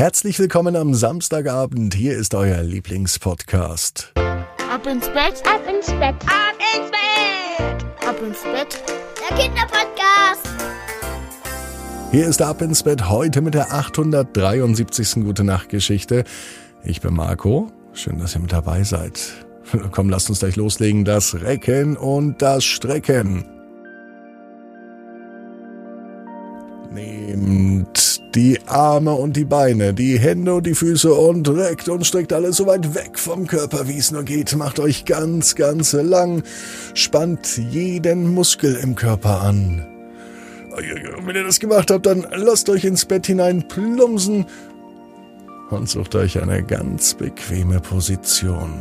Herzlich willkommen am Samstagabend. Hier ist euer Lieblingspodcast. Ab ins Bett, ab ins Bett, ab ins Bett, ab ins Bett. Der Kinderpodcast. Hier ist Ab ins Bett heute mit der 873. Gute Nacht Geschichte. Ich bin Marco. Schön, dass ihr mit dabei seid. Komm, lasst uns gleich loslegen. Das Recken und das Strecken. Nehmt die Arme und die Beine, die Hände und die Füße und reckt und streckt alles so weit weg vom Körper, wie es nur geht. Macht euch ganz, ganz lang. Spannt jeden Muskel im Körper an. Wenn ihr das gemacht habt, dann lasst euch ins Bett hinein plumpsen und sucht euch eine ganz bequeme Position.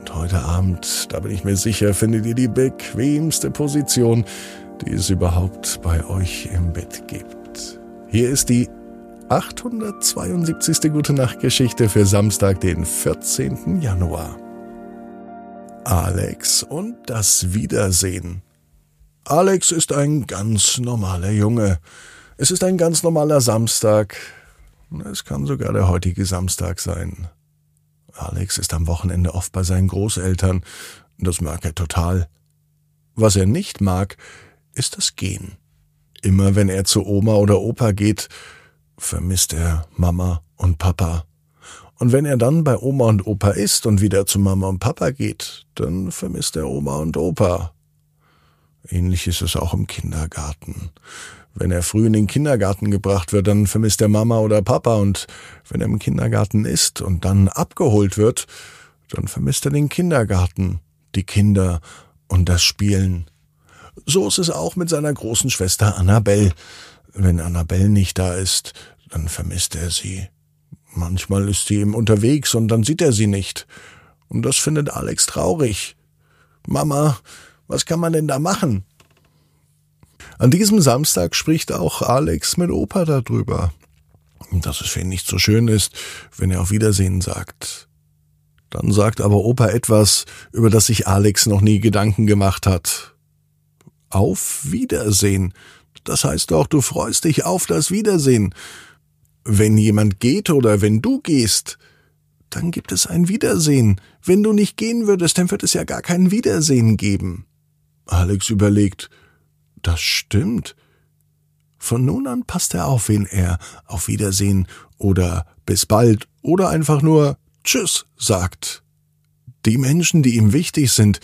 Und heute Abend, da bin ich mir sicher, findet ihr die bequemste Position, die es überhaupt bei euch im Bett gibt. Hier ist die 872. Gute Nacht Geschichte für Samstag, den 14. Januar. Alex und das Wiedersehen. Alex ist ein ganz normaler Junge. Es ist ein ganz normaler Samstag. Es kann sogar der heutige Samstag sein. Alex ist am Wochenende oft bei seinen Großeltern. Das mag er total. Was er nicht mag, ist das Gehen. Immer wenn er zu Oma oder Opa geht, vermisst er Mama und Papa. Und wenn er dann bei Oma und Opa ist und wieder zu Mama und Papa geht, dann vermisst er Oma und Opa. Ähnlich ist es auch im Kindergarten. Wenn er früh in den Kindergarten gebracht wird, dann vermisst er Mama oder Papa und wenn er im Kindergarten ist und dann abgeholt wird, dann vermisst er den Kindergarten, die Kinder und das Spielen. So ist es auch mit seiner großen Schwester Annabelle. Wenn Annabelle nicht da ist, dann vermisst er sie. Manchmal ist sie ihm unterwegs und dann sieht er sie nicht. Und das findet Alex traurig. Mama, was kann man denn da machen? An diesem Samstag spricht auch Alex mit Opa darüber, dass es für ihn nicht so schön ist, wenn er auf Wiedersehen sagt. Dann sagt aber Opa etwas, über das sich Alex noch nie Gedanken gemacht hat. Auf Wiedersehen. Das heißt doch, du freust dich auf das Wiedersehen. Wenn jemand geht oder wenn du gehst, dann gibt es ein Wiedersehen. Wenn du nicht gehen würdest, dann wird es ja gar kein Wiedersehen geben. Alex überlegt, das stimmt. Von nun an passt er auf, wen er auf Wiedersehen oder bis bald oder einfach nur Tschüss sagt. Die Menschen, die ihm wichtig sind,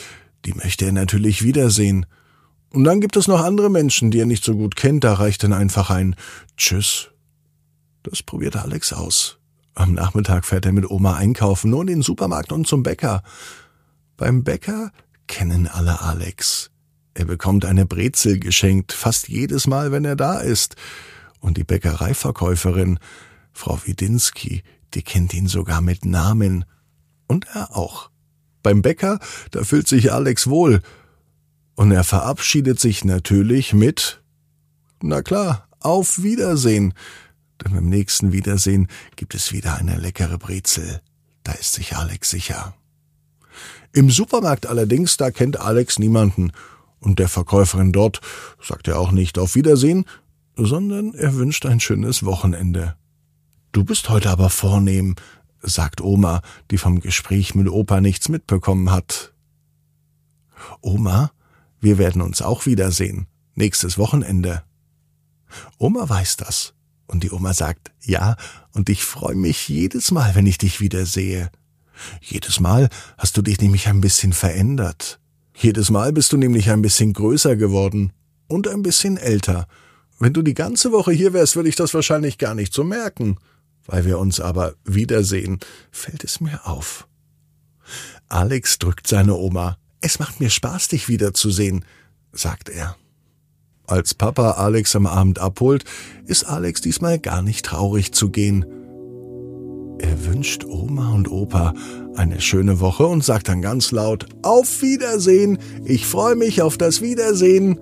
die möchte er natürlich wiedersehen. Und dann gibt es noch andere Menschen, die er nicht so gut kennt, da reicht dann einfach ein Tschüss. Das probiert Alex aus. Am Nachmittag fährt er mit Oma einkaufen, nur in den Supermarkt und zum Bäcker. Beim Bäcker kennen alle Alex. Er bekommt eine Brezel geschenkt, fast jedes Mal, wenn er da ist. Und die Bäckereiverkäuferin, Frau Widinski, die kennt ihn sogar mit Namen. Und er auch. Beim Bäcker, da fühlt sich Alex wohl. Und er verabschiedet sich natürlich mit, na klar, auf Wiedersehen. Denn beim nächsten Wiedersehen gibt es wieder eine leckere Brezel. Da ist sich Alex sicher. Im Supermarkt allerdings, da kennt Alex niemanden und der Verkäuferin dort sagt er auch nicht auf Wiedersehen, sondern er wünscht ein schönes Wochenende. Du bist heute aber vornehm, sagt Oma, die vom Gespräch mit Opa nichts mitbekommen hat. Oma, wir werden uns auch wiedersehen, nächstes Wochenende. Oma weiß das. Und die Oma sagt, ja, und ich freue mich jedes Mal, wenn ich dich wiedersehe. Jedes Mal hast du dich nämlich ein bisschen verändert. Jedes Mal bist du nämlich ein bisschen größer geworden und ein bisschen älter. Wenn du die ganze Woche hier wärst, würde ich das wahrscheinlich gar nicht so merken. Weil wir uns aber wiedersehen, fällt es mir auf. Alex drückt seine Oma. Es macht mir Spaß, dich wiederzusehen, sagt er. Als Papa Alex am Abend abholt, ist Alex diesmal gar nicht traurig zu gehen. Er wünscht Oma und Opa eine schöne Woche und sagt dann ganz laut Auf Wiedersehen. Ich freue mich auf das Wiedersehen.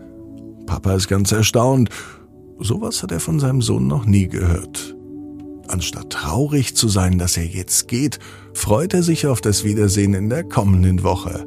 Papa ist ganz erstaunt. Sowas hat er von seinem Sohn noch nie gehört. Anstatt traurig zu sein, dass er jetzt geht, freut er sich auf das Wiedersehen in der kommenden Woche.